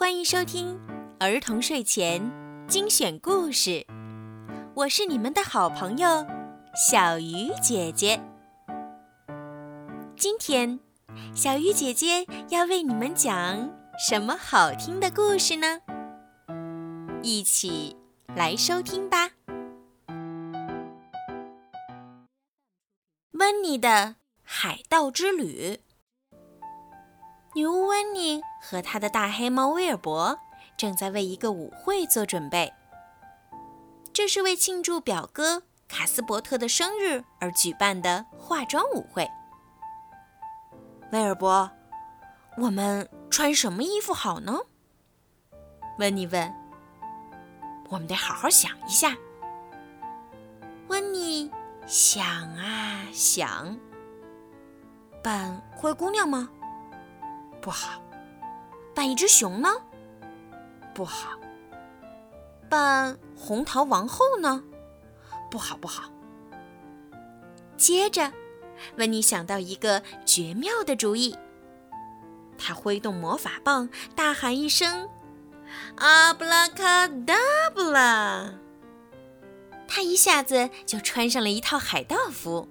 欢迎收听儿童睡前精选故事，我是你们的好朋友小鱼姐姐。今天，小鱼姐姐要为你们讲什么好听的故事呢？一起来收听吧。温妮的海盗之旅。女巫温妮和她的大黑猫威尔伯正在为一个舞会做准备。这是为庆祝表哥卡斯伯特的生日而举办的化妆舞会。威尔伯，我们穿什么衣服好呢？温妮问。我们得好好想一下。温妮想啊想，扮灰姑娘吗？不好，扮一只熊呢？不好，扮红桃王后呢？不好，不好。接着，温妮想到一个绝妙的主意，他挥动魔法棒，大喊一声：“阿布拉卡达布拉！”他一下子就穿上了一套海盗服，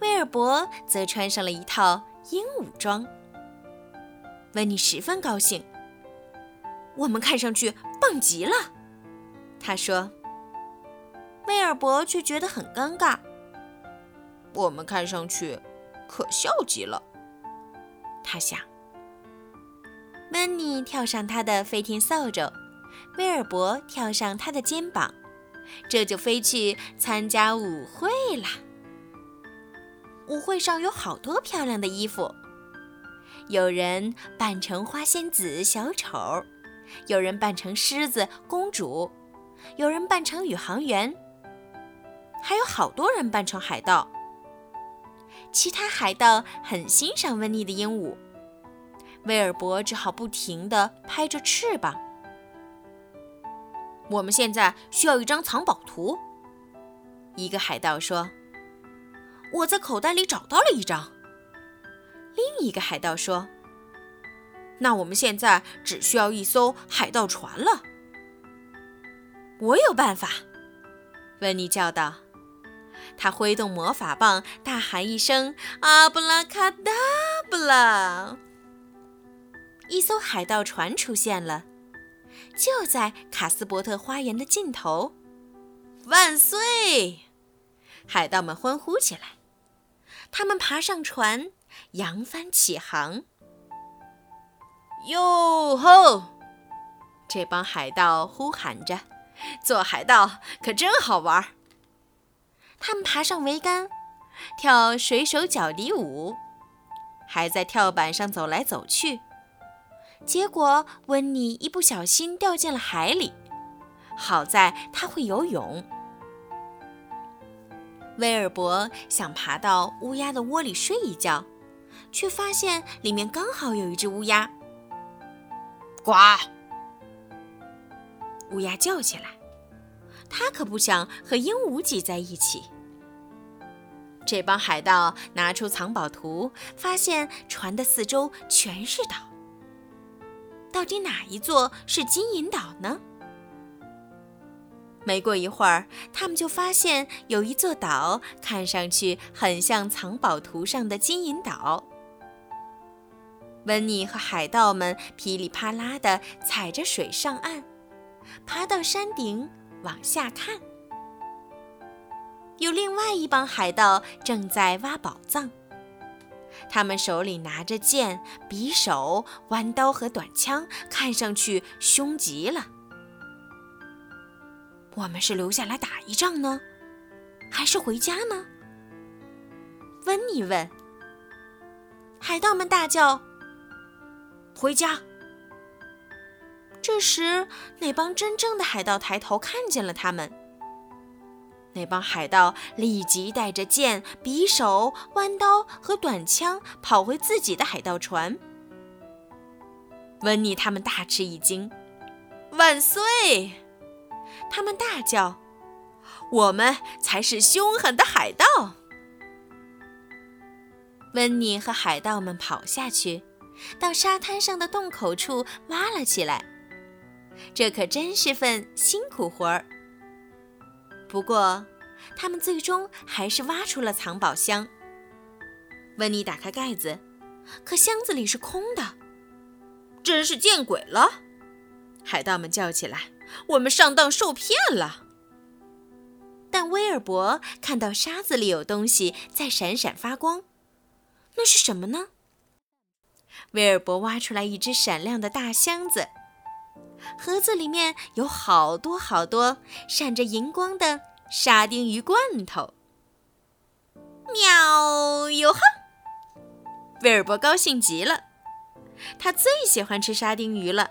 威尔伯则穿上了一套鹦鹉装。温妮十分高兴。我们看上去棒极了，他说。威尔伯却觉得很尴尬。我们看上去可笑极了，他想。温妮跳上他的飞天扫帚，威尔伯跳上他的肩膀，这就飞去参加舞会啦。舞会上有好多漂亮的衣服。有人扮成花仙子、小丑，有人扮成狮子、公主，有人扮成宇航员，还有好多人扮成海盗。其他海盗很欣赏温妮的鹦鹉，威尔伯只好不停地拍着翅膀。我们现在需要一张藏宝图，一个海盗说：“我在口袋里找到了一张。”另一个海盗说：“那我们现在只需要一艘海盗船了。”我有办法，温妮叫道。他挥动魔法棒，大喊一声：“阿布拉卡达布拉！”一艘海盗船出现了，就在卡斯伯特花园的尽头。万岁！海盗们欢呼起来。他们爬上船。扬帆起航，哟吼！这帮海盗呼喊着：“做海盗可真好玩！”他们爬上桅杆，跳水手脚底舞，还在跳板上走来走去。结果，温妮一不小心掉进了海里，好在他会游泳。威尔伯想爬到乌鸦的窝里睡一觉。却发现里面刚好有一只乌鸦。呱！乌鸦叫起来，它可不想和鹦鹉挤在一起。这帮海盗拿出藏宝图，发现船的四周全是岛。到底哪一座是金银岛呢？没过一会儿，他们就发现有一座岛，看上去很像藏宝图上的金银岛。温妮和海盗们噼里啪啦地踩着水上岸，爬到山顶往下看。有另外一帮海盗正在挖宝藏，他们手里拿着剑、匕首、弯刀和短枪，看上去凶极了。我们是留下来打一仗呢，还是回家呢？温妮问。海盗们大叫。回家。这时，那帮真正的海盗抬头看见了他们。那帮海盗立即带着剑、匕首、弯刀和短枪跑回自己的海盗船。温妮他们大吃一惊，“万岁！”他们大叫，“我们才是凶狠的海盗！”温妮和海盗们跑下去。到沙滩上的洞口处挖了起来。这可真是份辛苦活儿。不过，他们最终还是挖出了藏宝箱。温妮打开盖子，可箱子里是空的。真是见鬼了！海盗们叫起来：“我们上当受骗了！”但威尔伯看到沙子里有东西在闪闪发光，那是什么呢？威尔伯挖出来一只闪亮的大箱子，盒子里面有好多好多闪着银光的沙丁鱼罐头。喵哟呵！威尔伯高兴极了，他最喜欢吃沙丁鱼了。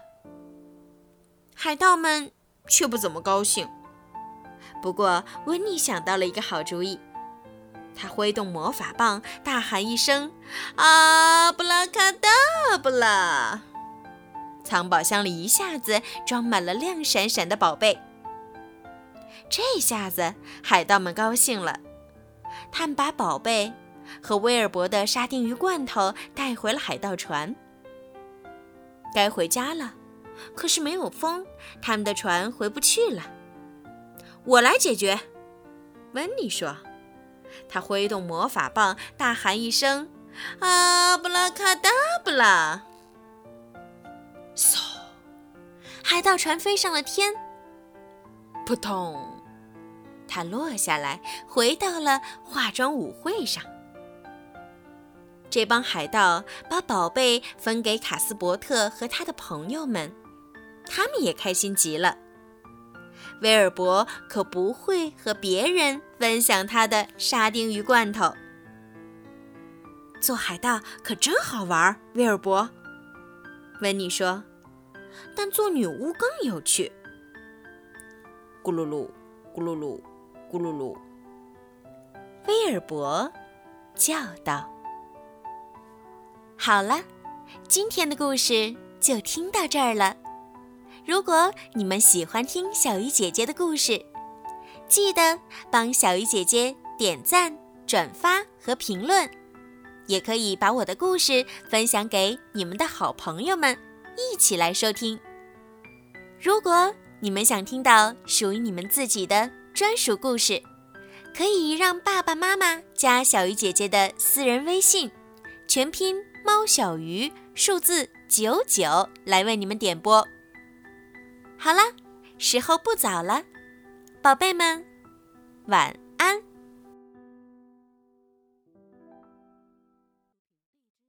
海盗们却不怎么高兴。不过，温妮想到了一个好主意。他挥动魔法棒，大喊一声：“阿布拉卡达布拉！”藏宝箱里一下子装满了亮闪闪的宝贝。这下子，海盗们高兴了。他们把宝贝和威尔伯的沙丁鱼罐头带回了海盗船。该回家了，可是没有风，他们的船回不去了。我来解决，温妮说。他挥动魔法棒，大喊一声：“阿布拉卡达布拉！”嗖，海盗船飞上了天。扑通，它落下来，回到了化妆舞会上。这帮海盗把宝贝分给卡斯伯特和他的朋友们，他们也开心极了。威尔伯可不会和别人分享他的沙丁鱼罐头。做海盗可真好玩，威尔伯。温妮说：“但做女巫更有趣。”咕噜噜，咕噜噜，咕噜噜。威尔伯叫道：“好了，今天的故事就听到这儿了。”如果你们喜欢听小鱼姐姐的故事，记得帮小鱼姐姐点赞、转发和评论，也可以把我的故事分享给你们的好朋友们，一起来收听。如果你们想听到属于你们自己的专属故事，可以让爸爸妈妈加小鱼姐姐的私人微信，全拼猫小鱼数字九九来为你们点播。好了，时候不早了，宝贝们，晚。